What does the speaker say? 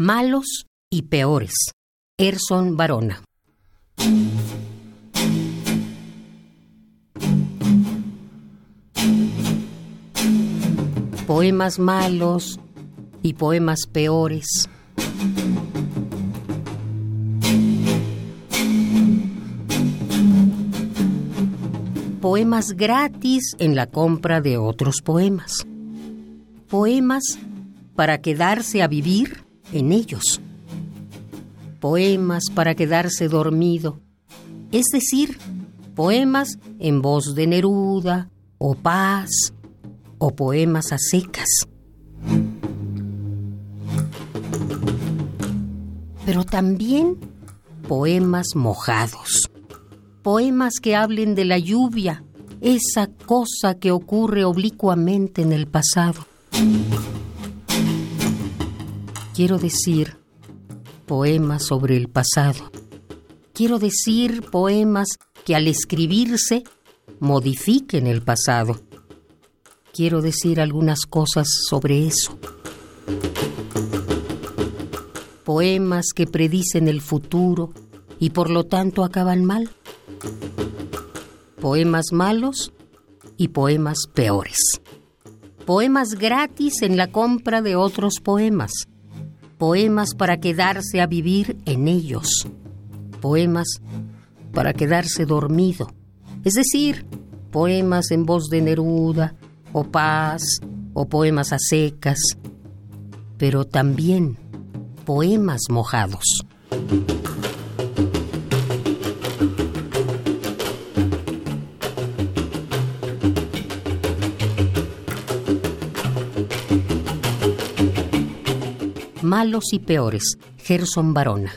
Malos y peores. Erson Barona. Poemas malos y poemas peores. Poemas gratis en la compra de otros poemas. Poemas para quedarse a vivir en ellos. Poemas para quedarse dormido, es decir, poemas en voz de Neruda o Paz o poemas a secas. Pero también poemas mojados, poemas que hablen de la lluvia, esa cosa que ocurre oblicuamente en el pasado. Quiero decir poemas sobre el pasado. Quiero decir poemas que al escribirse modifiquen el pasado. Quiero decir algunas cosas sobre eso. Poemas que predicen el futuro y por lo tanto acaban mal. Poemas malos y poemas peores. Poemas gratis en la compra de otros poemas poemas para quedarse a vivir en ellos, poemas para quedarse dormido, es decir, poemas en voz de Neruda, o Paz, o poemas a secas, pero también poemas mojados. Malos y peores, Gerson Barona.